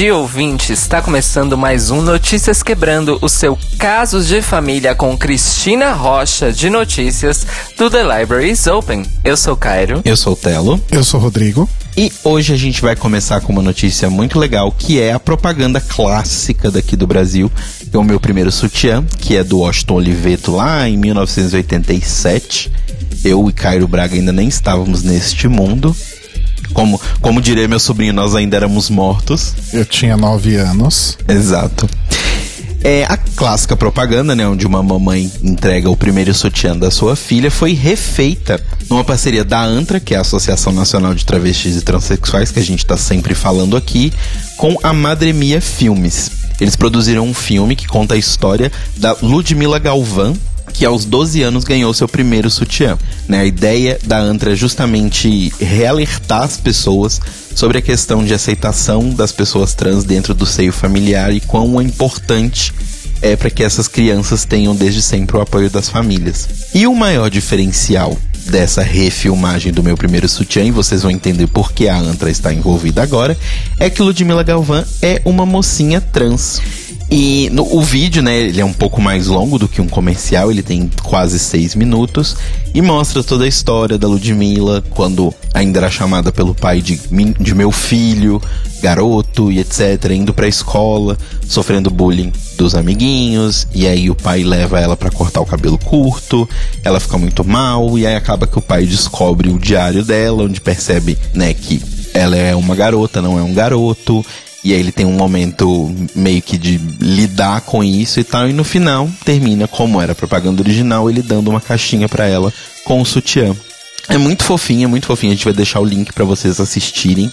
Dia, ouvinte! Está começando mais um Notícias Quebrando, o seu Casos de Família com Cristina Rocha de Notícias do The Library is Open. Eu sou Cairo. Eu sou o Telo. Eu sou o Rodrigo. E hoje a gente vai começar com uma notícia muito legal, que é a propaganda clássica daqui do Brasil, que é o meu primeiro sutiã, que é do Washington Oliveto lá em 1987. Eu e Cairo Braga ainda nem estávamos neste mundo. Como, como diria meu sobrinho, nós ainda éramos mortos. Eu tinha nove anos. Exato. É, a clássica propaganda, né, onde uma mamãe entrega o primeiro sutiã da sua filha, foi refeita numa parceria da ANTRA, que é a Associação Nacional de Travestis e Transsexuais, que a gente está sempre falando aqui, com a Madremia Filmes. Eles produziram um filme que conta a história da Ludmila Galvão, que aos 12 anos ganhou seu primeiro sutiã. Né? A ideia da Antra é justamente realertar as pessoas sobre a questão de aceitação das pessoas trans dentro do seio familiar e quão importante é para que essas crianças tenham desde sempre o apoio das famílias. E o maior diferencial dessa refilmagem do meu primeiro sutiã, e vocês vão entender por que a Antra está envolvida agora, é que Ludmila Galvão é uma mocinha trans. E no, o vídeo, né, ele é um pouco mais longo do que um comercial, ele tem quase seis minutos e mostra toda a história da Ludmilla quando ainda era chamada pelo pai de, de meu filho, garoto e etc, indo pra escola, sofrendo bullying dos amiguinhos, e aí o pai leva ela para cortar o cabelo curto, ela fica muito mal, e aí acaba que o pai descobre o diário dela, onde percebe, né, que ela é uma garota, não é um garoto, e aí ele tem um momento meio que de lidar com isso e tal. E no final termina como era a propaganda original, ele dando uma caixinha para ela com o sutiã. É muito fofinho, é muito fofinho. A gente vai deixar o link para vocês assistirem.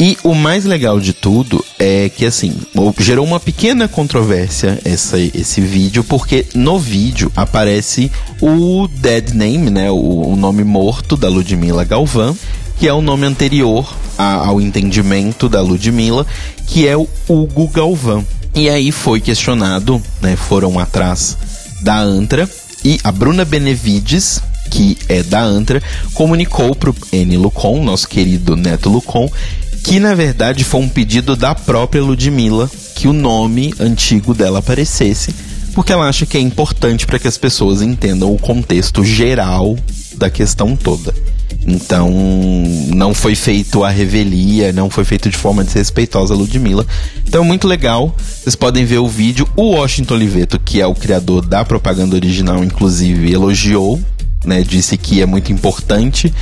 E o mais legal de tudo é que, assim, gerou uma pequena controvérsia essa, esse vídeo, porque no vídeo aparece o dead name, né? O, o nome morto da Ludmilla Galvão, que é o nome anterior a, ao entendimento da Ludmilla, que é o Hugo Galvão. E aí foi questionado, né? Foram atrás da Antra e a Bruna Benevides, que é da Antra, comunicou pro N. Lucon, nosso querido Neto Lucon, que na verdade foi um pedido da própria Ludmilla que o nome antigo dela aparecesse, porque ela acha que é importante para que as pessoas entendam o contexto geral da questão toda. Então, não foi feito a revelia, não foi feito de forma desrespeitosa a Ludmilla. Então, muito legal. Vocês podem ver o vídeo. O Washington Oliveto, que é o criador da propaganda original, inclusive, elogiou, né? Disse que é muito importante.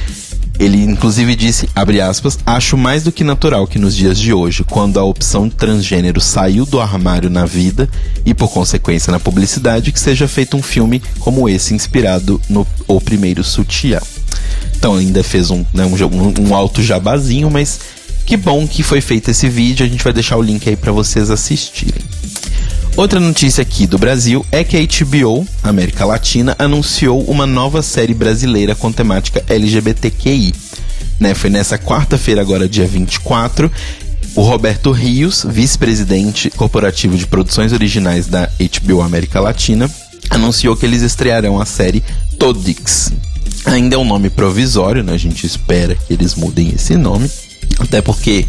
Ele inclusive disse, abre aspas, acho mais do que natural que nos dias de hoje, quando a opção transgênero saiu do armário na vida e por consequência na publicidade, que seja feito um filme como esse inspirado no O Primeiro Sutiã. Então ainda fez um, né, um, um alto jabazinho, mas que bom que foi feito esse vídeo. A gente vai deixar o link aí para vocês assistirem. Outra notícia aqui do Brasil é que a HBO, América Latina, anunciou uma nova série brasileira com temática LGBTQI. Né, foi nessa quarta-feira, agora dia 24, o Roberto Rios, vice-presidente corporativo de produções originais da HBO América Latina, anunciou que eles estrearão a série Todix, Ainda é um nome provisório, né? A gente espera que eles mudem esse nome. Até porque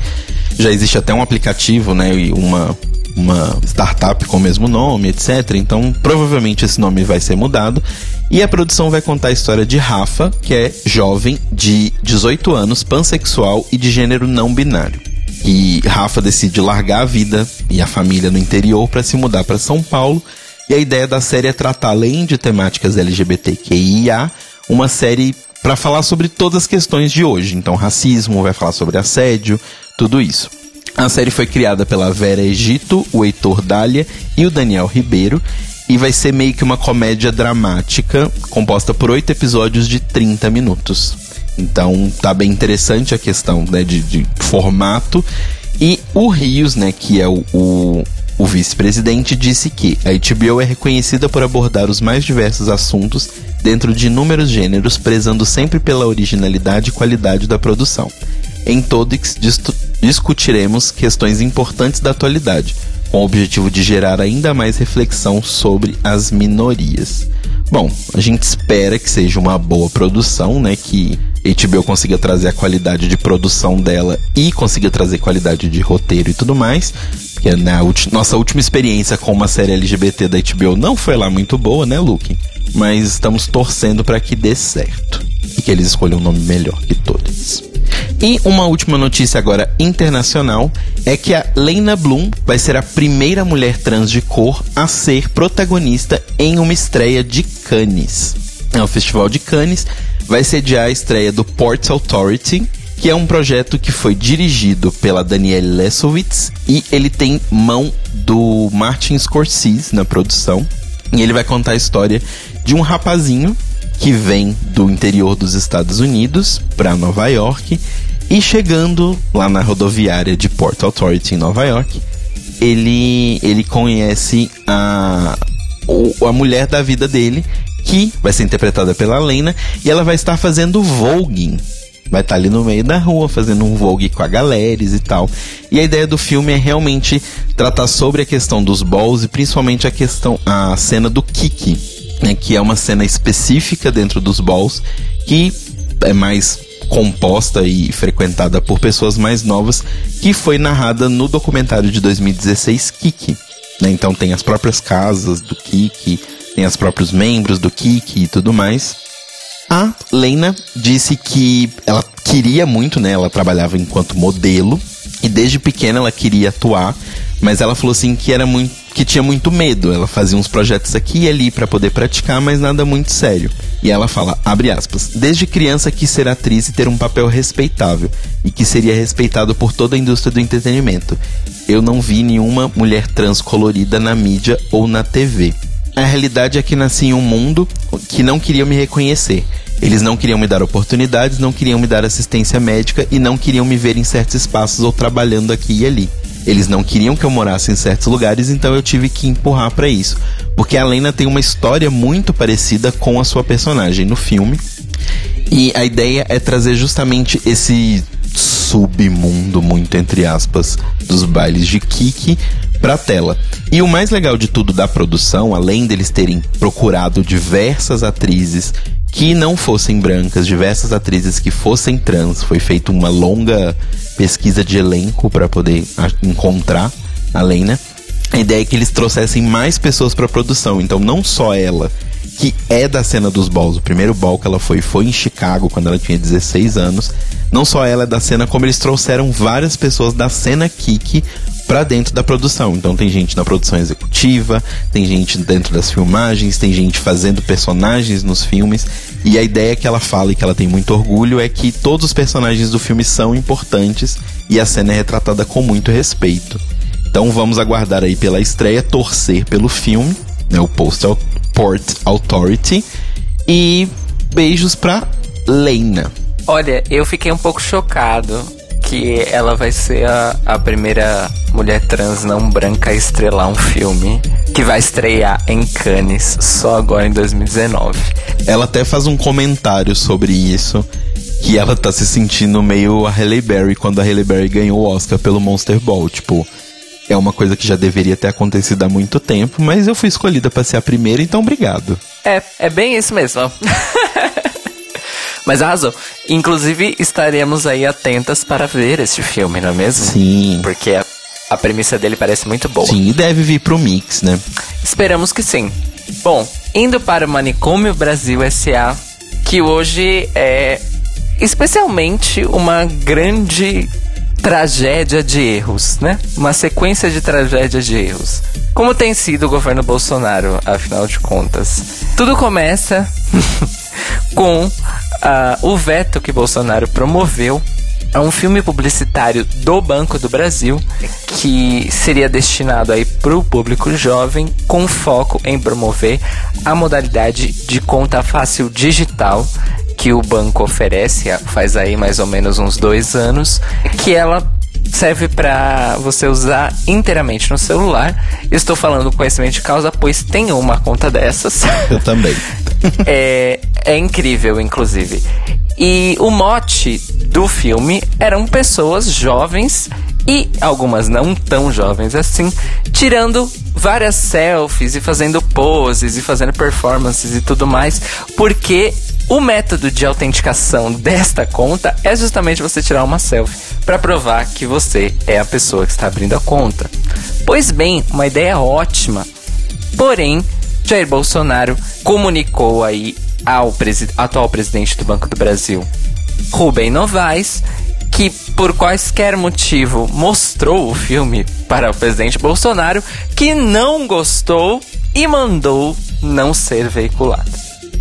já existe até um aplicativo, né? E uma, uma startup com o mesmo nome, etc. Então, provavelmente esse nome vai ser mudado. E a produção vai contar a história de Rafa, que é jovem de 18 anos, pansexual e de gênero não binário. E Rafa decide largar a vida e a família no interior para se mudar para São Paulo. E a ideia da série é tratar, além de temáticas LGBTQIA, uma série para falar sobre todas as questões de hoje. Então, racismo, vai falar sobre assédio, tudo isso. A série foi criada pela Vera Egito, o Heitor Dália e o Daniel Ribeiro e vai ser meio que uma comédia dramática composta por oito episódios de 30 minutos. Então tá bem interessante a questão né, de, de formato. E o Rios, né, que é o, o, o vice-presidente, disse que a HBO é reconhecida por abordar os mais diversos assuntos dentro de inúmeros gêneros, prezando sempre pela originalidade e qualidade da produção. Em Todix discutiremos questões importantes da atualidade, com o objetivo de gerar ainda mais reflexão sobre as minorias. Bom, a gente espera que seja uma boa produção, né? Que HBO consiga trazer a qualidade de produção dela e consiga trazer qualidade de roteiro e tudo mais. Porque na ulti nossa última experiência com uma série LGBT da HBO não foi lá muito boa, né, Luke? Mas estamos torcendo para que dê certo. E que eles escolham um nome melhor que todos. E uma última notícia agora internacional é que a Lena Bloom vai ser a primeira mulher trans de cor a ser protagonista em uma estreia de Cannes. É o Festival de Cannes vai sediar a estreia do Ports Authority, que é um projeto que foi dirigido pela Danielle Lesowitz e ele tem mão do Martin Scorsese na produção. E ele vai contar a história de um rapazinho que vem do interior dos Estados Unidos para Nova York e chegando lá na rodoviária de Port Authority em Nova York, ele ele conhece a a mulher da vida dele, que vai ser interpretada pela Lena, e ela vai estar fazendo voguing. Vai estar ali no meio da rua fazendo um vogue com a galera e tal. E a ideia do filme é realmente tratar sobre a questão dos balls e principalmente a questão a cena do Kiki, né, que é uma cena específica dentro dos balls que é mais composta e frequentada por pessoas mais novas, que foi narrada no documentário de 2016 Kiki. Né? Então tem as próprias casas do Kiki, tem os próprios membros do Kiki e tudo mais. A Lena disse que ela queria muito, né? Ela trabalhava enquanto modelo e desde pequena ela queria atuar, mas ela falou assim que era muito que tinha muito medo. Ela fazia uns projetos aqui e ali para poder praticar, mas nada muito sério. E ela fala, abre aspas, desde criança quis ser atriz e ter um papel respeitável e que seria respeitado por toda a indústria do entretenimento. Eu não vi nenhuma mulher trans colorida na mídia ou na TV. A realidade é que nasci em um mundo que não queria me reconhecer. Eles não queriam me dar oportunidades, não queriam me dar assistência médica e não queriam me ver em certos espaços ou trabalhando aqui e ali. Eles não queriam que eu morasse em certos lugares, então eu tive que empurrar para isso. Porque a Lena tem uma história muito parecida com a sua personagem no filme. E a ideia é trazer justamente esse submundo, muito entre aspas, dos bailes de Kiki pra tela. E o mais legal de tudo da produção, além deles terem procurado diversas atrizes que não fossem brancas, diversas atrizes que fossem trans, foi feita uma longa pesquisa de elenco para poder encontrar a Lena. A ideia é que eles trouxessem mais pessoas para a produção, então não só ela, que é da cena dos balls. O primeiro ball que ela foi foi em Chicago quando ela tinha 16 anos. Não só ela é da cena, como eles trouxeram várias pessoas da cena Kiki para dentro da produção. Então tem gente na produção executiva, tem gente dentro das filmagens, tem gente fazendo personagens nos filmes. E a ideia que ela fala e que ela tem muito orgulho é que todos os personagens do filme são importantes e a cena é retratada com muito respeito. Então vamos aguardar aí pela estreia, torcer pelo filme, né, o Post Port Authority. E beijos pra Lena. Olha, eu fiquei um pouco chocado que ela vai ser a, a primeira mulher trans não branca a estrelar um filme que vai estrear em Cannes só agora em 2019. Ela até faz um comentário sobre isso. Que ela tá se sentindo meio a Halle Berry quando a Halle Berry ganhou o Oscar pelo Monster Ball. Tipo, é uma coisa que já deveria ter acontecido há muito tempo, mas eu fui escolhida para ser a primeira, então obrigado. É, é bem isso mesmo. Mas arrasou. Inclusive, estaremos aí atentas para ver este filme, não é mesmo? Sim. Porque a, a premissa dele parece muito boa. Sim, e deve vir pro mix, né? Esperamos que sim. Bom, indo para o Manicômio Brasil SA, que hoje é especialmente uma grande tragédia de erros, né? Uma sequência de tragédia de erros. Como tem sido o governo Bolsonaro, afinal de contas? Tudo começa com uh, o veto que Bolsonaro promoveu a um filme publicitário do Banco do Brasil que seria destinado aí para o público jovem com foco em promover a modalidade de conta fácil digital que o banco oferece faz aí mais ou menos uns dois anos que ela serve para você usar inteiramente no celular. Estou falando conhecimento de causa, pois tenho uma conta dessas. Eu também. é, é incrível, inclusive. E o mote do filme eram pessoas jovens e algumas não tão jovens assim, tirando várias selfies e fazendo poses e fazendo performances e tudo mais, porque O método de autenticação desta conta é justamente você tirar uma selfie para provar que você é a pessoa que está abrindo a conta. Pois bem, uma ideia ótima. Porém, Jair Bolsonaro comunicou aí ao presi atual presidente do Banco do Brasil, Rubem Novaes, que por quaisquer motivo mostrou o filme para o presidente Bolsonaro, que não gostou e mandou não ser veiculado.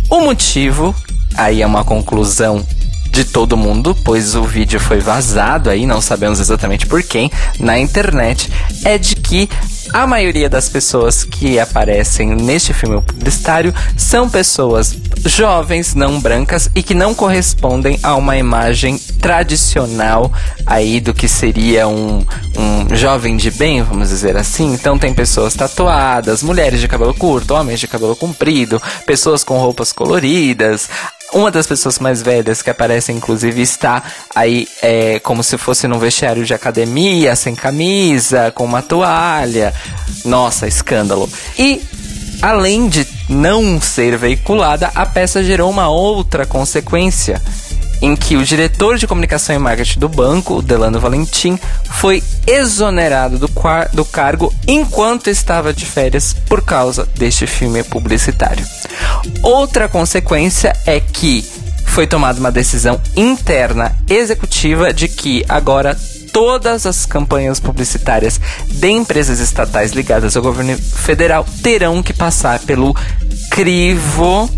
O motivo aí é uma conclusão de todo mundo, pois o vídeo foi vazado aí, não sabemos exatamente por quem, na internet, é de que a maioria das pessoas que aparecem neste filme publicitário são pessoas jovens, não brancas e que não correspondem a uma imagem tradicional aí do que seria um, um jovem de bem, vamos dizer assim. Então tem pessoas tatuadas, mulheres de cabelo curto, homens de cabelo comprido, pessoas com roupas coloridas, uma das pessoas mais velhas que aparece, inclusive, está aí é, como se fosse num vestiário de academia, sem camisa, com uma toalha. Nossa, escândalo. E além de não ser veiculada, a peça gerou uma outra consequência em que o diretor de comunicação e marketing do banco, Delano Valentim, foi exonerado do, do cargo enquanto estava de férias por causa deste filme publicitário. Outra consequência é que foi tomada uma decisão interna executiva de que agora todas as campanhas publicitárias de empresas estatais ligadas ao governo federal terão que passar pelo crivo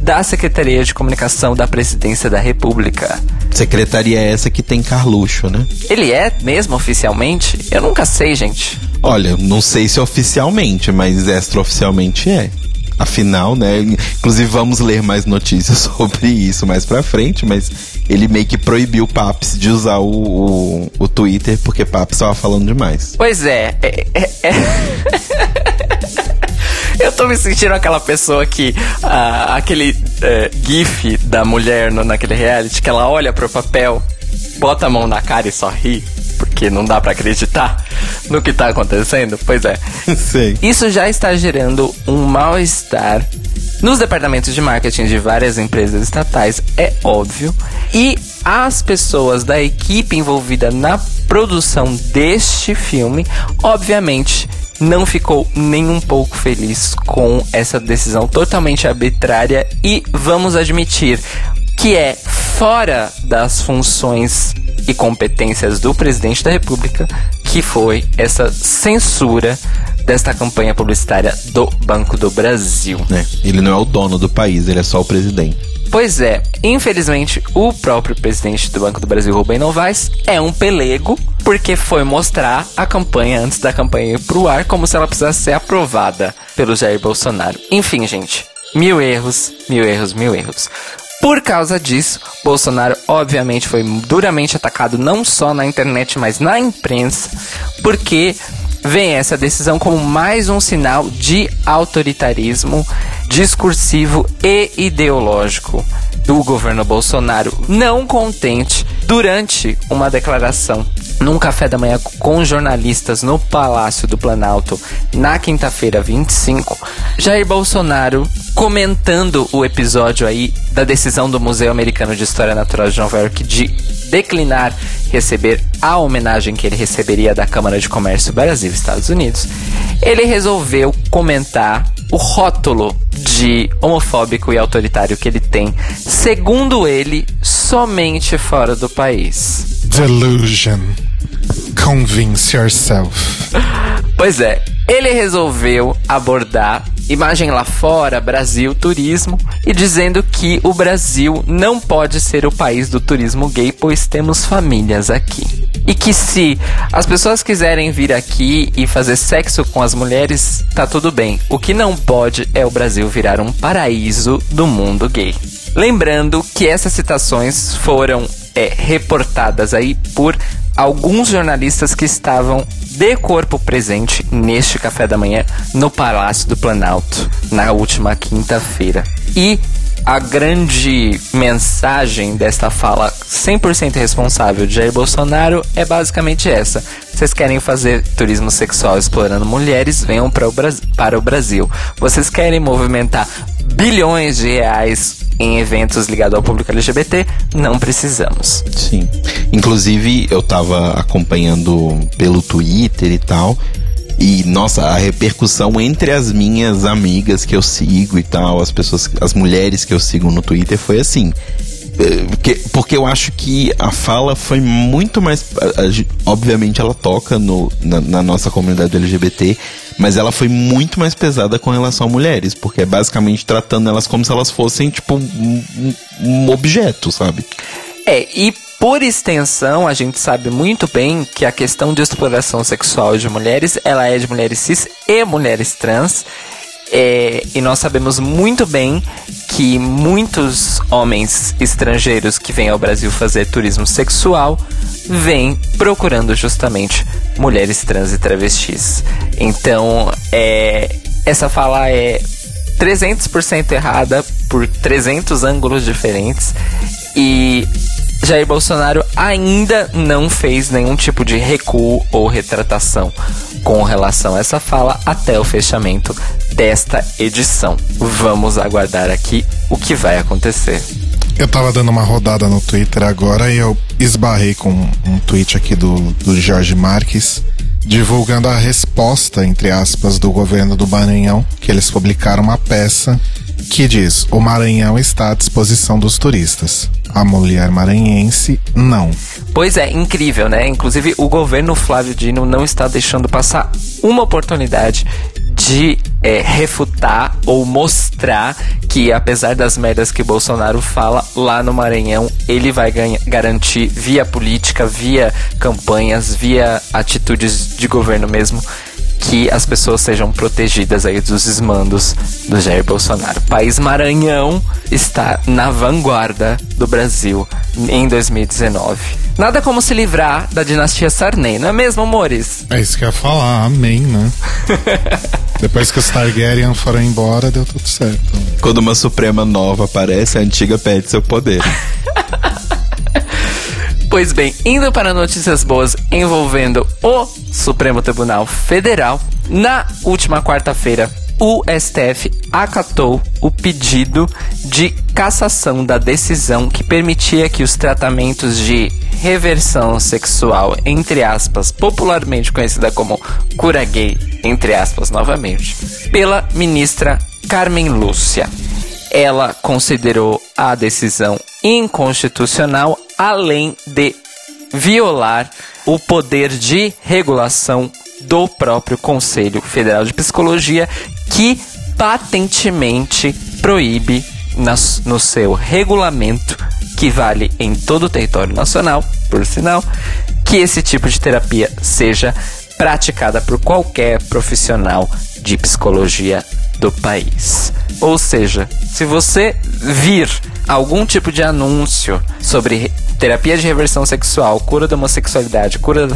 da Secretaria de Comunicação da Presidência da República. Secretaria essa que tem Carluxo, né? Ele é mesmo oficialmente? Eu nunca sei, gente. Olha, não sei se oficialmente, mas extraoficialmente é. Afinal, né? Inclusive vamos ler mais notícias sobre isso mais pra frente, mas ele meio que proibiu o Paps de usar o, o, o Twitter porque Paps estava falando demais. Pois é, é, é, é... Eu tô me sentindo aquela pessoa que. Aquele uh, gif da mulher no, naquele reality que ela olha pro papel, bota a mão na cara e só ri. Porque não dá para acreditar no que tá acontecendo. Pois é. Isso já está gerando um mal-estar nos departamentos de marketing de várias empresas estatais, é óbvio. E as pessoas da equipe envolvida na produção deste filme, obviamente, não ficou nem um pouco feliz com essa decisão totalmente arbitrária e vamos admitir que é fora das funções e competências do presidente da República que foi essa censura desta campanha publicitária do Banco do Brasil. É, ele não é o dono do país, ele é só o presidente. Pois é, infelizmente o próprio presidente do Banco do Brasil, Rubem Novaes, é um pelego, porque foi mostrar a campanha antes da campanha ir pro ar como se ela precisasse ser aprovada pelo Jair Bolsonaro. Enfim, gente, mil erros, mil erros, mil erros. Por causa disso, Bolsonaro obviamente foi duramente atacado não só na internet, mas na imprensa, porque vem essa decisão como mais um sinal de autoritarismo discursivo e ideológico do governo Bolsonaro, não contente durante uma declaração num café da manhã com jornalistas no Palácio do Planalto na quinta-feira 25, Jair Bolsonaro comentando o episódio aí da decisão do Museu Americano de História Natural de Nova York de declinar receber a homenagem que ele receberia da Câmara de Comércio Brasil Estados Unidos, ele resolveu comentar o rótulo de homofóbico e autoritário que ele tem, segundo ele, somente fora do país. Delusion. Convince yourself. Pois é, ele resolveu abordar imagem lá fora, Brasil, turismo, e dizendo que o Brasil não pode ser o país do turismo gay, pois temos famílias aqui. E que se as pessoas quiserem vir aqui e fazer sexo com as mulheres, tá tudo bem. O que não pode é o Brasil virar um paraíso do mundo gay. Lembrando que essas citações foram é, reportadas aí por alguns jornalistas que estavam de corpo presente neste café da manhã no Palácio do Planalto na última quinta-feira. E a grande mensagem desta fala 100% responsável de Jair Bolsonaro é basicamente essa. Vocês querem fazer turismo sexual explorando mulheres? Venham para o, Brasil. Vocês querem movimentar bilhões de reais em eventos ligados ao público LGBT, não precisamos. Sim. Inclusive, eu tava acompanhando pelo Twitter e tal. E, nossa, a repercussão entre as minhas amigas que eu sigo e tal, as pessoas, as mulheres que eu sigo no Twitter foi assim. Porque, porque eu acho que a fala foi muito mais. Obviamente ela toca no, na, na nossa comunidade LGBT, mas ela foi muito mais pesada com relação a mulheres, porque é basicamente tratando elas como se elas fossem, tipo, um- um objeto, sabe? É, e por extensão, a gente sabe muito bem que a questão de exploração sexual de mulheres, ela é de mulheres cis e mulheres trans. É, e nós sabemos muito bem que muitos homens estrangeiros que vêm ao Brasil fazer turismo sexual vêm procurando justamente mulheres trans e travestis. Então, é, essa fala é 300% errada por 300 ângulos diferentes e Jair Bolsonaro ainda não fez nenhum tipo de recuo ou retratação com relação a essa fala até o fechamento desta edição. Vamos aguardar aqui o que vai acontecer. Eu tava dando uma rodada no Twitter agora e eu esbarrei com um tweet aqui do, do Jorge Marques divulgando a resposta, entre aspas, do governo do Maranhão, que eles publicaram uma peça que diz: o Maranhão está à disposição dos turistas. A mulher maranhense, não. Pois é, incrível, né? Inclusive, o governo Flávio Dino não está deixando passar uma oportunidade de é, refutar ou mostrar que, apesar das merdas que Bolsonaro fala, lá no Maranhão ele vai ganha- garantir, via política, via campanhas, via atitudes de governo mesmo, que as pessoas sejam protegidas aí dos desmandos do Jair Bolsonaro. O país Maranhão está na vanguarda do Brasil em 2019. Nada como se livrar da dinastia Sarney, não é mesmo, amores? É isso que eu ia falar, amém, né? Depois que os Targaryen foram embora, deu tudo certo. Quando uma Suprema nova aparece, a antiga perde seu poder. Pois bem, indo para notícias boas envolvendo o Supremo Tribunal Federal, na última quarta-feira, o STF acatou o pedido de cassação da decisão que permitia que os tratamentos de reversão sexual, entre aspas, popularmente conhecida como cura gay, entre aspas novamente, pela ministra Carmen Lúcia. Ela considerou a decisão inconstitucional, além de violar o poder de regulação do próprio Conselho Federal de Psicologia, que patentemente proíbe nas- no seu regulamento, que vale em todo o território nacional, por sinal, que esse tipo de terapia seja praticada por qualquer profissional de psicologia do país. Ou seja, se você vir algum tipo de anúncio sobre re- terapia de reversão sexual, cura da homossexualidade, cura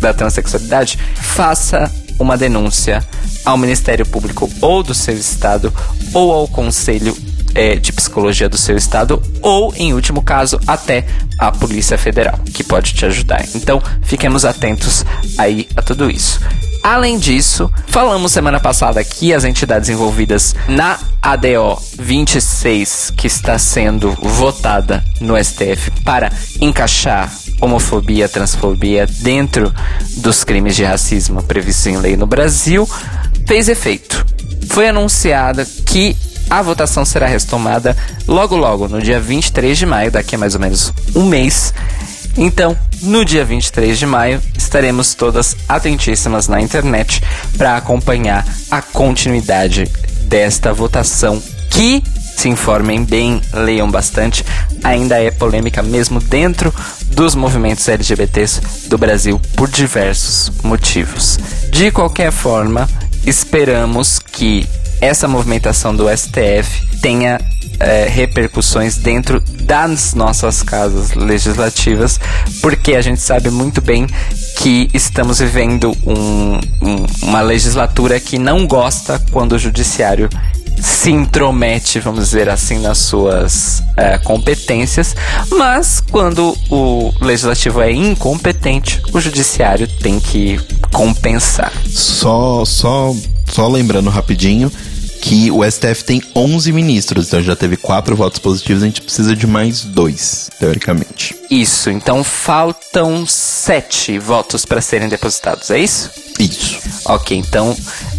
da transexualidade, faça uma denúncia ao Ministério Público ou do seu estado ou ao Conselho eh, de Psicologia do seu estado ou, em último caso, até a Polícia Federal, que pode te ajudar. Então, fiquemos atentos aí a tudo isso. Além disso, falamos semana passada que as entidades envolvidas na ADO 26, que está sendo votada no STF para encaixar homofobia, transfobia dentro dos crimes de racismo previstos em lei no Brasil, fez efeito. Foi anunciada que a votação será retomada logo logo, no dia 23 de maio, daqui a mais ou menos um mês. Então, no dia 23 de maio, estaremos todas atentíssimas na internet para acompanhar a continuidade desta votação que, se informem bem, leiam bastante, ainda é polêmica mesmo dentro dos movimentos LGBTs do Brasil por diversos motivos. De qualquer forma, esperamos que essa movimentação do STF tenha é, repercussões dentro das nossas casas legislativas, porque a gente sabe muito bem que estamos vivendo um- um- uma legislatura que não gosta quando o judiciário se intromete, vamos dizer assim, nas suas é, competências, mas quando o legislativo é incompetente, o judiciário tem que compensar. Só, só, só lembrando rapidinho que o STF tem 11 ministros, então já teve quatro votos positivos, a gente precisa de mais dois, teoricamente. Isso, então faltam sete votos para serem depositados, é isso? Isso. Ok, então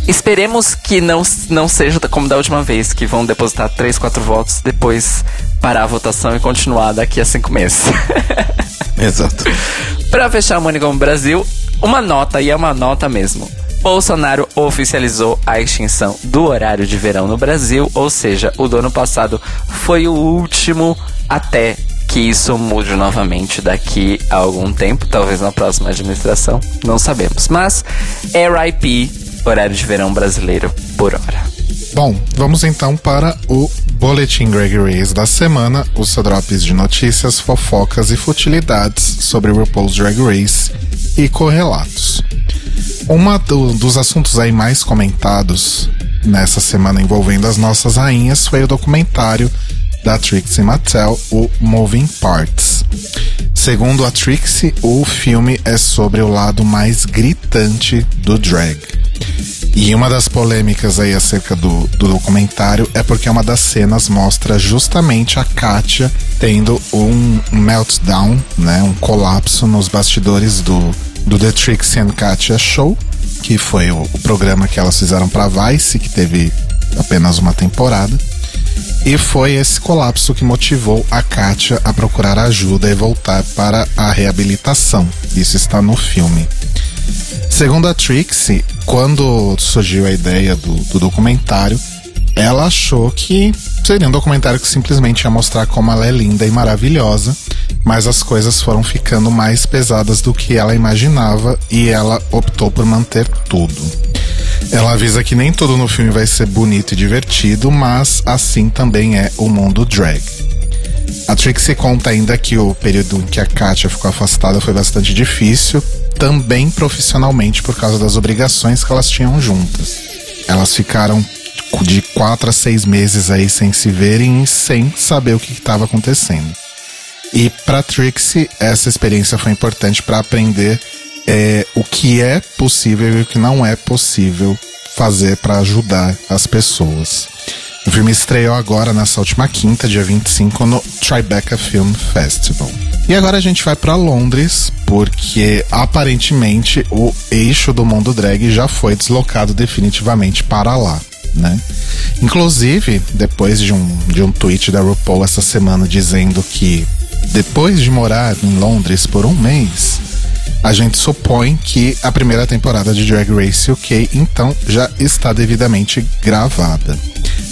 esperemos que não, não seja como da última vez, que vão depositar três, quatro votos, depois parar a votação e continuar daqui a cinco meses. Exato. Para fechar o Money Brasil, uma nota, e é uma nota mesmo. Bolsonaro oficializou a extinção do horário de verão no Brasil, ou seja, o do ano passado foi o último até que isso mude novamente daqui a algum tempo, talvez na próxima administração, não sabemos. Mas RIP, horário de verão brasileiro por hora. Bom, vamos então para o Boletim Greg Race da semana, os seu drops de notícias, fofocas e futilidades sobre RuPaul's Drag Race e correlatos. Um do, dos assuntos aí mais comentados nessa semana envolvendo as nossas rainhas foi o documentário da Trixie Mattel, o Moving Parts. Segundo a Trixie, o filme é sobre o lado mais gritante do drag. E uma das polêmicas aí acerca do, do documentário é porque uma das cenas mostra justamente a Katia tendo um meltdown, né, um colapso nos bastidores do, do The Trixie and Katia Show, que foi o, o programa que elas fizeram para Vice, que teve apenas uma temporada. E foi esse colapso que motivou a Katia a procurar ajuda e voltar para a reabilitação. Isso está no filme. Segundo a Trixie, quando surgiu a ideia do, do documentário, ela achou que seria um documentário que simplesmente ia mostrar como ela é linda e maravilhosa, mas as coisas foram ficando mais pesadas do que ela imaginava e ela optou por manter tudo. Ela avisa que nem tudo no filme vai ser bonito e divertido, mas assim também é o mundo drag. A Trixie conta ainda que o período em que a Katia ficou afastada foi bastante difícil, também profissionalmente por causa das obrigações que elas tinham juntas. Elas ficaram de quatro a seis meses aí sem se verem e sem saber o que estava acontecendo. E para Trixie, essa experiência foi importante para aprender é, o que é possível e o que não é possível fazer para ajudar as pessoas. O filme estreou agora nessa última quinta, dia 25, no Tribeca Film Festival. E agora a gente vai para Londres, porque aparentemente o eixo do mundo drag já foi deslocado definitivamente para lá. Né? Inclusive, depois de um, de um tweet da RuPaul essa semana dizendo que depois de morar em Londres por um mês, a gente supõe que a primeira temporada de Drag Race UK então já está devidamente gravada.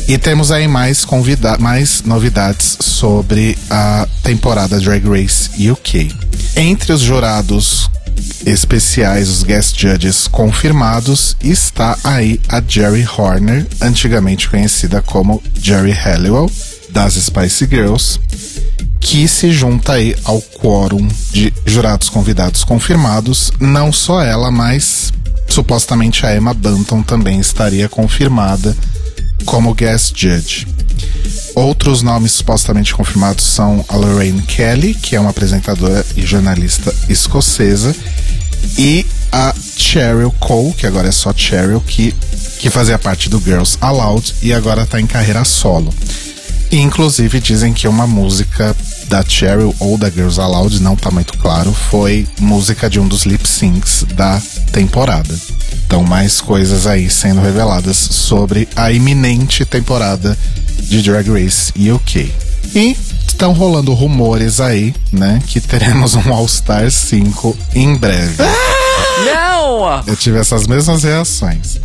E temos aí mais, convida mais novidades sobre a temporada Drag Race UK. Entre os jurados especiais, os guest judges confirmados, está aí a Jerry Horner, antigamente conhecida como Jerry Halliwell, das Spice Girls, que se junta aí ao quórum de jurados convidados confirmados. Não só ela, mas supostamente a Emma Banton também estaria confirmada como guest judge. Outros nomes supostamente confirmados são a Lorraine Kelly, que é uma apresentadora e jornalista escocesa, e a Cheryl Cole, que agora é só Cheryl, que, que fazia parte do Girls Aloud e agora está em carreira solo. Inclusive dizem que uma música da Cheryl ou da Girls Aloud, não tá muito claro, foi música de um dos lip syncs da temporada. Então, mais coisas aí sendo reveladas sobre a iminente temporada de Drag Race UK. E estão rolando rumores aí, né, que teremos um All Star 5 em breve. Não! Eu tive essas mesmas reações.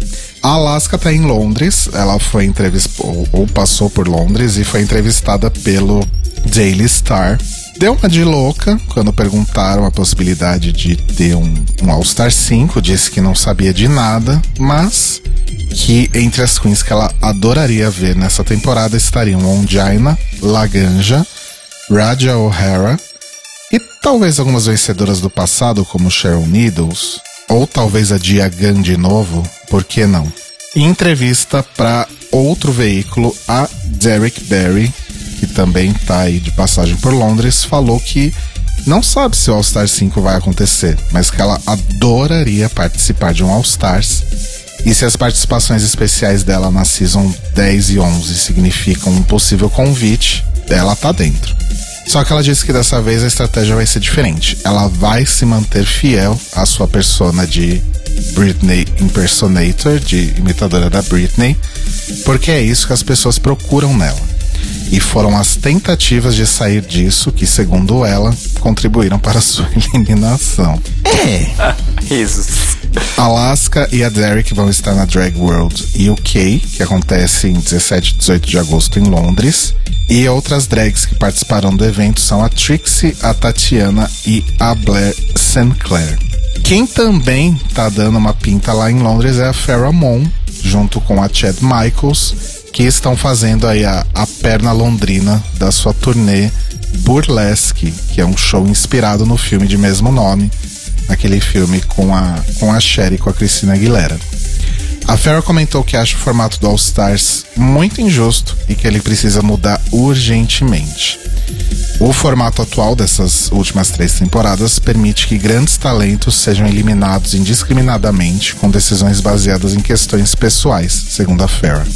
A Alaska tá em Londres, ela foi entrevistada, ou, ou, passou por Londres e foi entrevistada pelo Daily Star. Deu uma de louca quando perguntaram a possibilidade de ter um, um All-Star 5, disse que não sabia de nada, mas que entre as queens que ela adoraria ver nessa temporada estariam Ongina, Laganja, Raja O'Hara e talvez algumas vencedoras do passado como Cheryl Needles, ou talvez a Diagan de novo, por que não? Em entrevista para outro veículo, a Derek Barry, que também está aí de passagem por Londres, falou que não sabe se o All Stars 5 vai acontecer, mas que ela adoraria participar de um All Stars E se as participações especiais dela na Season 10 e 11 significam um possível convite, ela tá dentro. Só que ela disse que dessa vez a estratégia vai ser diferente. Ela vai se manter fiel à sua persona de Britney Impersonator, de imitadora da Britney, porque é isso que as pessoas procuram nela. E foram as tentativas de sair disso que, segundo ela, contribuíram para a sua eliminação. É. Risos. Alaska e a Derek vão estar na Drag World UK, que acontece em 17 e 18 de agosto em Londres. E outras drags que participarão do evento são a Trixie, a Tatiana e a Blair Sinclair. Quem também tá dando uma pinta lá em Londres é a Farrah Moon, junto com a Chad Michaels, que estão fazendo aí a, a perna londrina da sua turnê Burlesque, que é um show inspirado no filme de mesmo nome, aquele filme com a, com a Cher e com a Cristina Aguilera. A Farrah comentou que acha o formato do All Stars muito injusto e que ele precisa mudar urgentemente. O formato atual dessas últimas três temporadas permite que grandes talentos sejam eliminados indiscriminadamente com decisões baseadas em questões pessoais, segundo a Farrah.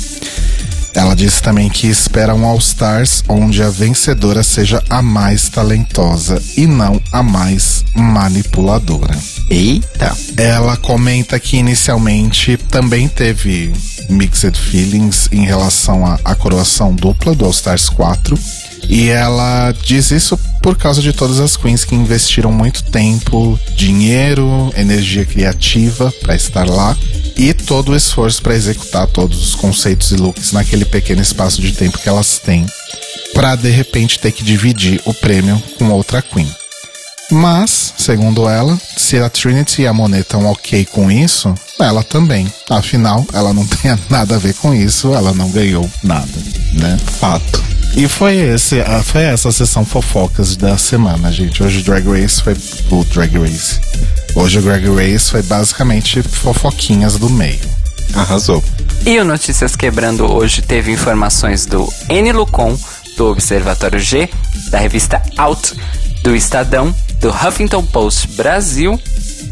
Ela disse também que espera um All Stars onde a vencedora seja a mais talentosa e não a mais manipuladora. Eita. Ela comenta que inicialmente também teve mixed feelings em relação à, coroação dupla do All Stars 4. E ela diz isso por causa de todas as queens que investiram muito tempo, dinheiro, energia criativa para estar lá e todo o esforço para executar todos os conceitos e looks naquele pequeno espaço de tempo que elas têm, para de repente ter que dividir o prêmio com outra queen. Mas, segundo ela, se a Trinity e a Monet estão ok com isso, ela também. Afinal, ela não tem nada a ver com isso, ela não ganhou nada, né? Fato. E foi esse, a- foi essa a sessão fofocas da semana, gente. Hoje o Drag Race foi o Drag Race. Hoje o Drag Race foi basicamente fofoquinhas do meio. Arrasou. E o Notícias Quebrando hoje teve informações do N Lucon, do Observatório G, da revista Out, do Estadão, do Huffington Post Brasil,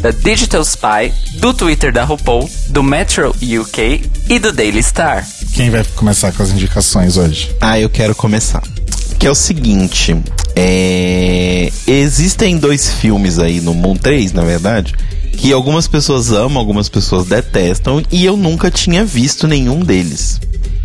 da Digital Spy, do Twitter da RuPaul, do Metro UK e do Daily Star. Quem vai começar com as indicações hoje? Ah, eu quero começar. Que é o seguinte: é, existem dois filmes aí no mundo, três na verdade, que algumas pessoas amam, algumas pessoas detestam, e eu nunca tinha visto nenhum deles.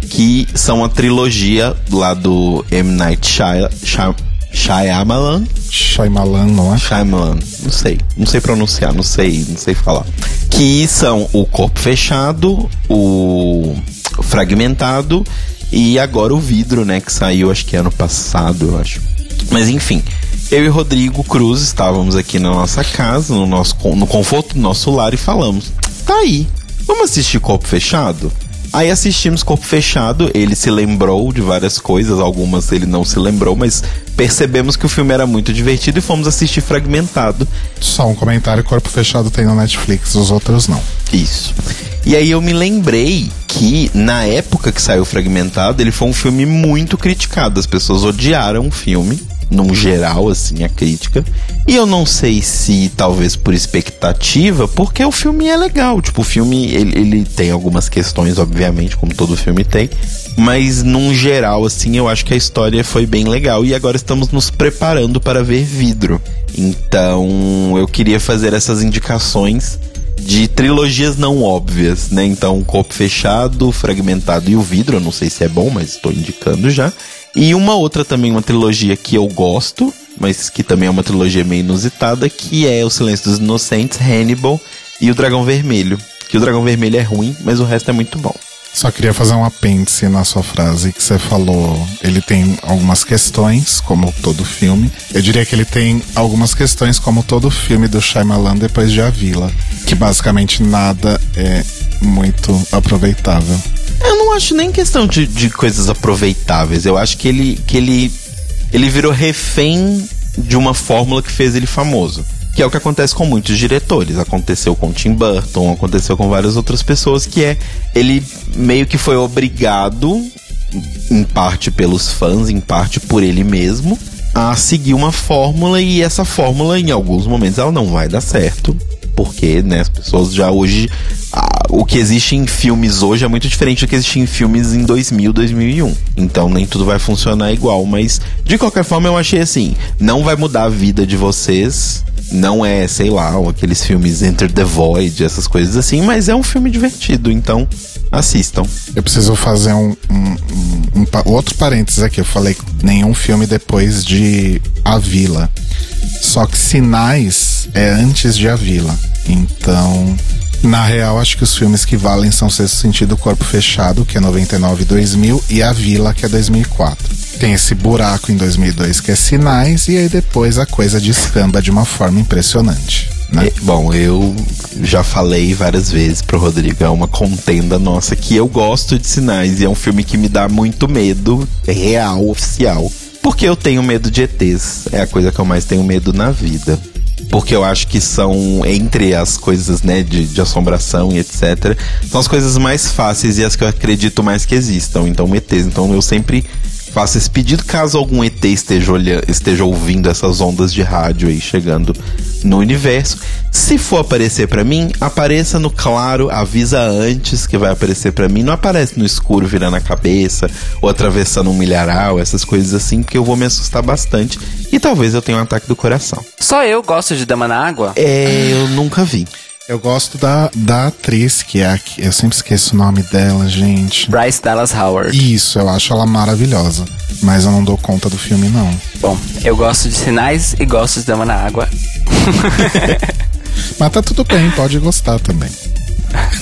Que são a trilogia lá do M. Night Shy- Shy- Shyamalan. Shyamalan, não é? Shyamalan, não sei, não sei pronunciar, não sei, não sei falar. Que são o Corpo Fechado, o Fragmentado e agora o Vidro, né, que saiu acho que ano passado, eu acho. Mas enfim, eu e Rodrigo Cruz estávamos aqui na nossa casa, no nosso no conforto do nosso lar e falamos: "Tá aí, vamos assistir Corpo Fechado?" Aí assistimos Corpo Fechado, ele se lembrou de várias coisas, algumas ele não se lembrou, mas percebemos que o filme era muito divertido e fomos assistir Fragmentado. Só um comentário: Corpo Fechado tem no Netflix, os outros não. Isso. E aí eu me lembrei que na época que saiu Fragmentado, ele foi um filme muito criticado. As pessoas odiaram o filme, num geral, assim, a crítica. E eu não sei se talvez por expectativa, porque o filme é legal. Tipo, o filme, ele, ele tem algumas questões, obviamente, como todo filme tem. Mas num geral, assim, eu acho que a história foi bem legal. E agora estamos nos preparando para ver vidro. Então, eu queria fazer essas indicações de trilogias não óbvias, né? Então, Corpo Fechado, Fragmentado e o Vidro, eu não sei se é bom, mas estou indicando já. E uma outra também, uma trilogia que eu gosto, mas que também é uma trilogia meio inusitada, que é O Silêncio dos Inocentes, Hannibal e O Dragão Vermelho. Que o Dragão Vermelho é ruim, mas o resto é muito bom. Só queria fazer um apêndice na sua frase que você falou. Ele tem algumas questões, como todo filme. Eu diria que ele tem algumas questões, como todo filme do Shyamalan depois de A Vila. Que basicamente nada é muito aproveitável. Eu não acho nem questão de, de coisas aproveitáveis. Eu acho que ele, que ele, ele virou refém de uma fórmula que fez ele famoso. Que é o que acontece com muitos diretores. Aconteceu com Tim Burton, aconteceu com várias outras pessoas, que é ele meio que foi obrigado, em parte pelos fãs, em parte por ele mesmo, a seguir uma fórmula e essa fórmula, em alguns momentos, ela não vai dar certo. Porque, né, as pessoas já hoje. ah, o que existe em filmes hoje é muito diferente do que existia em filmes em 2000, 2001. Então nem tudo vai funcionar igual, mas de qualquer forma eu achei assim, não vai mudar a vida de vocês, não é, sei lá, aqueles filmes Enter the Void, essas coisas assim, mas é um filme divertido, então assistam. Eu preciso fazer um, um, um, um outro parênteses aqui. Eu falei nenhum filme depois de A Vila. Só que Sinais é antes de A Vila. Então, na real, acho que os filmes que valem são Sexto Sentido Corpo Fechado, que é 99 e 2000, e A Vila, que é 2004. Tem esse buraco em 2002 que é Sinais, e aí depois a coisa descamba de uma forma impressionante. Né? Bom, eu já falei várias vezes pro Rodrigo, é uma contenda nossa que eu gosto de Sinais e é um filme que me dá muito medo, é real, oficial. Porque eu tenho medo de ETs, é a coisa que eu mais tenho medo na vida. Porque eu acho que são, entre as coisas, né, de, de assombração e etc., são as coisas mais fáceis e as que eu acredito mais que existam. Então, ETs. Então, eu sempre faço esse pedido caso algum ET esteja, olhando, esteja ouvindo essas ondas de rádio aí chegando no universo. Se for aparecer para mim, apareça no claro, avisa antes que vai aparecer para mim. Não aparece no escuro virando a cabeça ou atravessando um milharal, essas coisas assim, porque eu vou me assustar bastante e talvez eu tenha um ataque do coração. Só eu gosto de Dama na Água? É, eu nunca vi. Eu gosto da, da atriz, que é a, eu sempre esqueço o nome dela, gente. Bryce Dallas Howard. Isso, eu acho ela maravilhosa. Mas eu não dou conta do filme, não. Bom, eu gosto de Sinais e gosto de Dama na Água. Mas tá tudo bem, pode gostar também.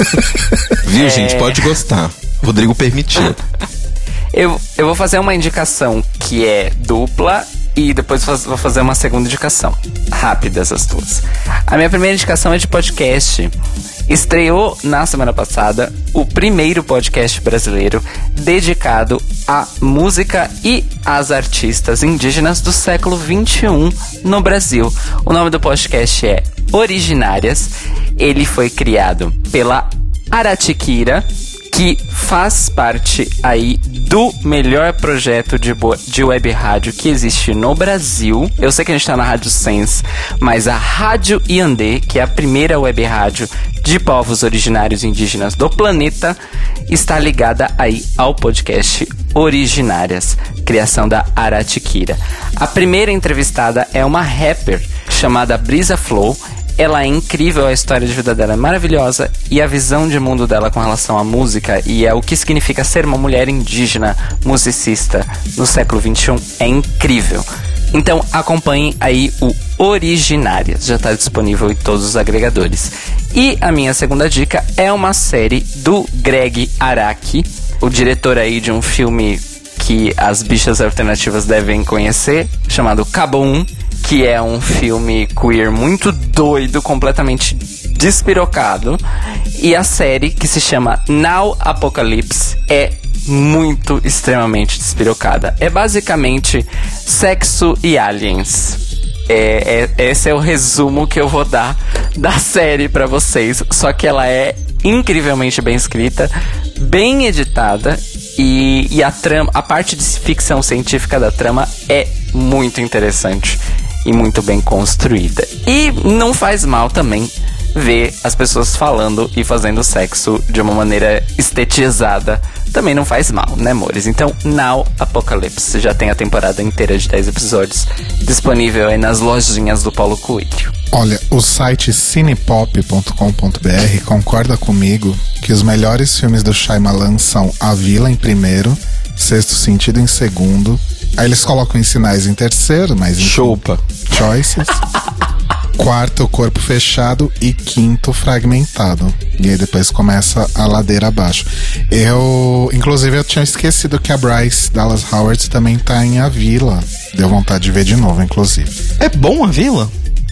Viu, é... gente? Pode gostar. Rodrigo permitiu. eu, eu vou fazer uma indicação que é dupla e depois vou fazer uma segunda indicação. Rápidas as duas. A minha primeira indicação é de podcast. Estreou na semana passada o primeiro podcast brasileiro dedicado à música e às artistas indígenas do século 21 no Brasil. O nome do podcast é Originárias. Ele foi criado pela Aratiquira, que faz parte aí do melhor projeto de, de web rádio que existe no Brasil. Eu sei que a gente tá na Rádio Sense, mas a Rádio Iandê, que é a primeira web rádio de povos originários indígenas do planeta, está ligada aí ao podcast Originárias, criação da Aratikira. A primeira entrevistada é uma rapper chamada Brisa Flow. Ela é incrível, a história de vida dela é maravilhosa e a visão de mundo dela com relação à música e é o que significa ser uma mulher indígena musicista no século 21 é incrível. Então acompanhem aí o Originárias, já está disponível em todos os agregadores. E a minha segunda dica é uma série do Greg Araki, o diretor aí de um filme que as bichas alternativas devem conhecer, chamado Cabo 1 que é um filme queer muito doido, completamente despirocado. E a série, que se chama Now Apocalypse, é muito, extremamente despirocada. É basicamente sexo e aliens. É, é, esse é o resumo que eu vou dar da série para vocês. Só que ela é incrivelmente bem escrita, bem editada e, e a trama, a parte de ficção científica da trama é muito interessante e muito bem construída. E não faz mal também ver as pessoas falando e fazendo sexo de uma maneira estetizada. Também não faz mal, né, amores? Então, Now Apocalypse já tem a temporada inteira de 10 episódios disponível aí nas lojinhas do Paulo Coelho. Olha, o site cinepop.com.br concorda comigo que os melhores filmes do Shyamalan são A Vila em primeiro, Sexto Sentido em segundo, Aí eles colocam em sinais em terceiro, mas. Chupa. Choices. Quarto, corpo fechado. E quinto, fragmentado. E aí depois começa a ladeira abaixo. Eu. Inclusive, eu tinha esquecido que a Bryce Dallas Howard também tá em A Vila. Deu vontade de ver de novo, inclusive. É bom a Vila?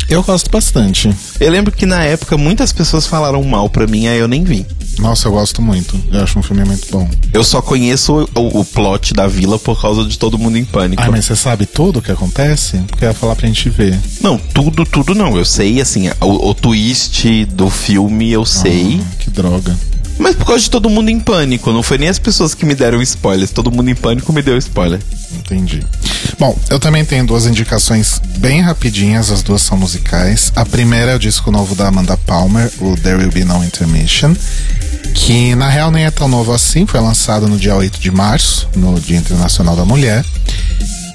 Eu gosto bastante. Eu lembro que na época muitas pessoas falaram mal pra mim, aí eu nem vi. Nossa, eu gosto muito. Eu acho um filme muito bom. Eu só conheço o, o plot da vila por causa de Todo Mundo em Pânico. Ah, mas você sabe tudo o que acontece? Porque ia falar pra gente ver. Não, tudo, tudo não. Eu sei, assim, o, o twist do filme eu sei. Ah, que droga. Mas por causa de Todo Mundo em Pânico. Não foi nem as pessoas que me deram spoilers. Todo Mundo em Pânico me deu spoiler. Entendi. Bom, eu também tenho duas indicações bem rapidinhas, as duas são musicais. A primeira é o disco novo da Amanda Palmer, o There Will Be No Intermission. Que na real nem é tão novo assim, foi lançado no dia 8 de março, no Dia Internacional da Mulher.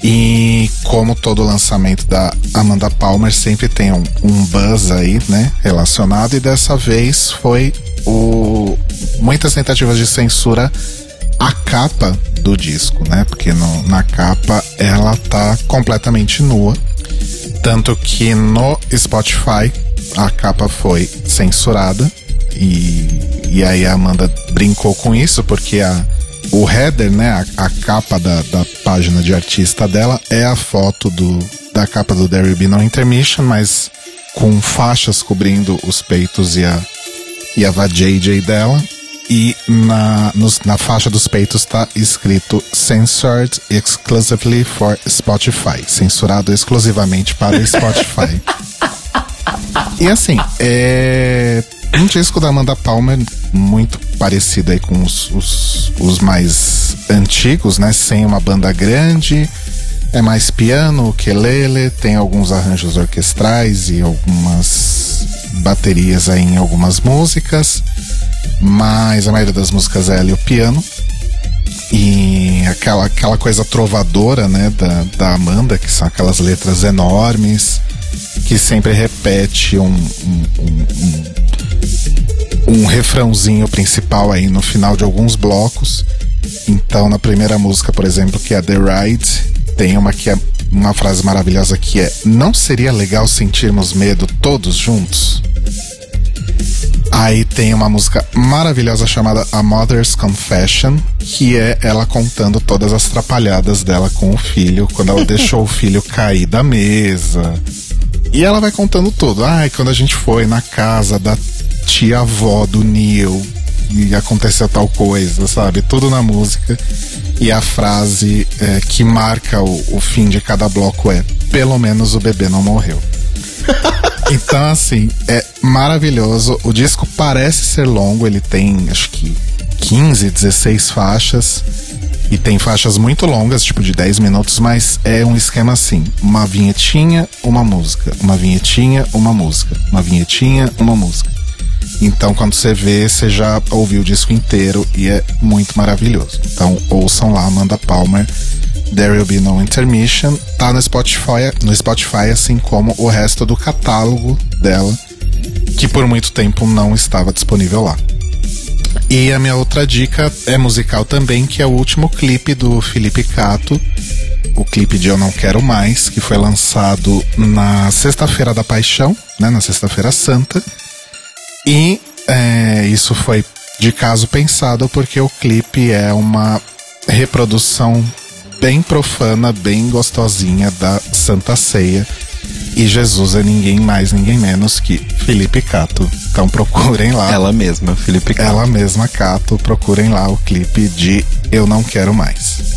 E como todo lançamento da Amanda Palmer sempre tem um, um buzz aí, né, relacionado e dessa vez foi o muitas tentativas de censura a capa do disco, né? Porque no, na capa ela tá completamente nua. Tanto que no Spotify a capa foi censurada. E, e aí a Amanda brincou com isso, porque a, o header, né? A, a capa da, da página de artista dela é a foto do, da capa do There Will Be No Intermission, mas com faixas cobrindo os peitos e a, e a JJ dela. E na, nos, na faixa dos peitos está escrito Censored exclusively for Spotify. Censurado exclusivamente para Spotify. e assim, é um disco da Amanda Palmer muito parecido aí com os, os, os mais antigos, né? Sem uma banda grande. É mais piano, ukulele, tem alguns arranjos orquestrais e algumas baterias aí em algumas músicas mas a maioria das músicas é ali o piano. E aquela, aquela coisa trovadora, né, da, da Amanda, que são aquelas letras enormes, que sempre repete um, um, um, um, um refrãozinho principal aí no final de alguns blocos. Então, na primeira música, por exemplo, que é The Ride, tem uma que é uma frase maravilhosa que é: Não seria legal sentirmos medo todos juntos? Aí tem uma música maravilhosa chamada A Mother's Confession, que é ela contando todas as trapalhadas dela com o filho, quando ela deixou o filho cair da mesa. E ela vai contando tudo. Ai, quando a gente foi na casa da tia-avó do Neil e aconteceu tal coisa, sabe? Tudo na música. E a frase é, que marca o, o fim de cada bloco é: pelo menos o bebê não morreu. Então, assim, é maravilhoso. O disco parece ser longo, ele tem acho que 15, 16 faixas. E tem faixas muito longas, tipo de 10 minutos, mas é um esquema assim: uma vinhetinha, uma música, uma vinhetinha, uma música, uma vinhetinha, uma música. Então, quando você vê, você já ouviu o disco inteiro e é muito maravilhoso. Então, ouçam lá Amanda Palmer There Will Be No Intermission, tá no Spotify, no Spotify, assim como o resto do catálogo dela, que por muito tempo não estava disponível lá. E a minha outra dica é musical também, que é o último clipe do Felipe Cato, o clipe de Eu Não Quero Mais, que foi lançado na Sexta-feira da Paixão, né, na Sexta-feira Santa. E é, isso foi de caso pensado porque o clipe é uma reprodução bem profana, bem gostosinha da Santa Ceia. E Jesus é ninguém mais, ninguém menos que Felipe Cato. Então procurem lá. Ela mesma, Felipe Cato. Ela mesma, Cato. Procurem lá o clipe de Eu Não Quero Mais.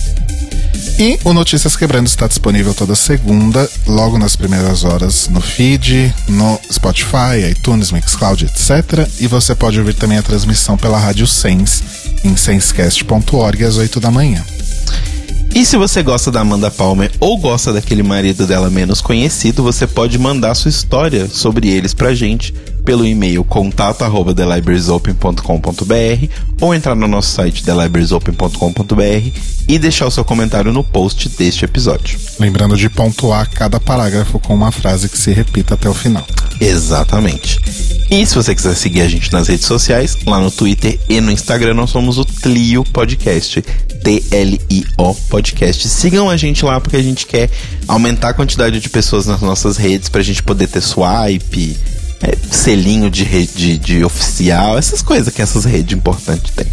E o Notícias Quebrando está disponível toda segunda, logo nas primeiras horas no feed, no Spotify, iTunes, Mixcloud, etc. E você pode ouvir também a transmissão pela Rádio Sense em sensecast.org às 8 da manhã. E se você gosta da Amanda Palmer ou gosta daquele marido dela menos conhecido, você pode mandar sua história sobre eles pra gente pelo e-mail contato@thelibrariesopen.com.br ou entrar no nosso site thelibrariesopen.com.br e deixar o seu comentário no post deste episódio. Lembrando de pontuar cada parágrafo com uma frase que se repita até o final. Exatamente. E se você quiser seguir a gente nas redes sociais, lá no Twitter e no Instagram nós somos o Tlio Podcast. T-L-I-O Podcast. Sigam a gente lá porque a gente quer aumentar a quantidade de pessoas nas nossas redes pra gente poder ter swipe, é, selinho de rede de oficial, essas coisas que essas redes importantes têm.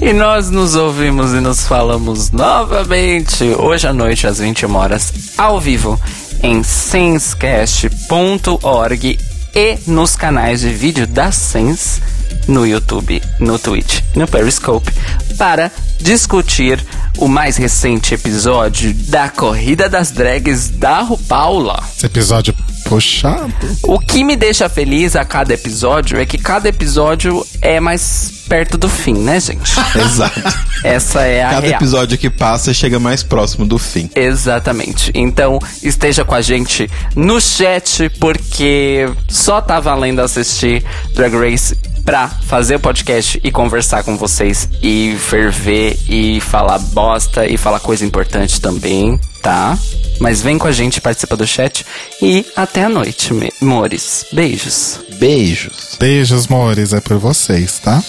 E nós nos ouvimos e nos falamos novamente hoje à noite às 21 horas ao vivo em sensecast.org e nos canais de vídeo da Sens no YouTube, no Twitch, no Periscope para discutir o mais recente episódio da Corrida das Drags da RuPaula. Esse episódio puxado. O que me deixa feliz a cada episódio é que cada episódio é mais perto do fim, né, gente? Exato. Essa é a Cada real. episódio que passa chega mais próximo do fim. Exatamente. Então, esteja com a gente no chat, porque só tá valendo assistir Drag Race pra fazer o podcast e conversar com vocês e ferver e falar bosta e falar coisa importante também, tá? Mas vem com a gente, participa do chat e até a noite, amores. Beijos. Beijos. Beijos, mores, é por vocês, tá?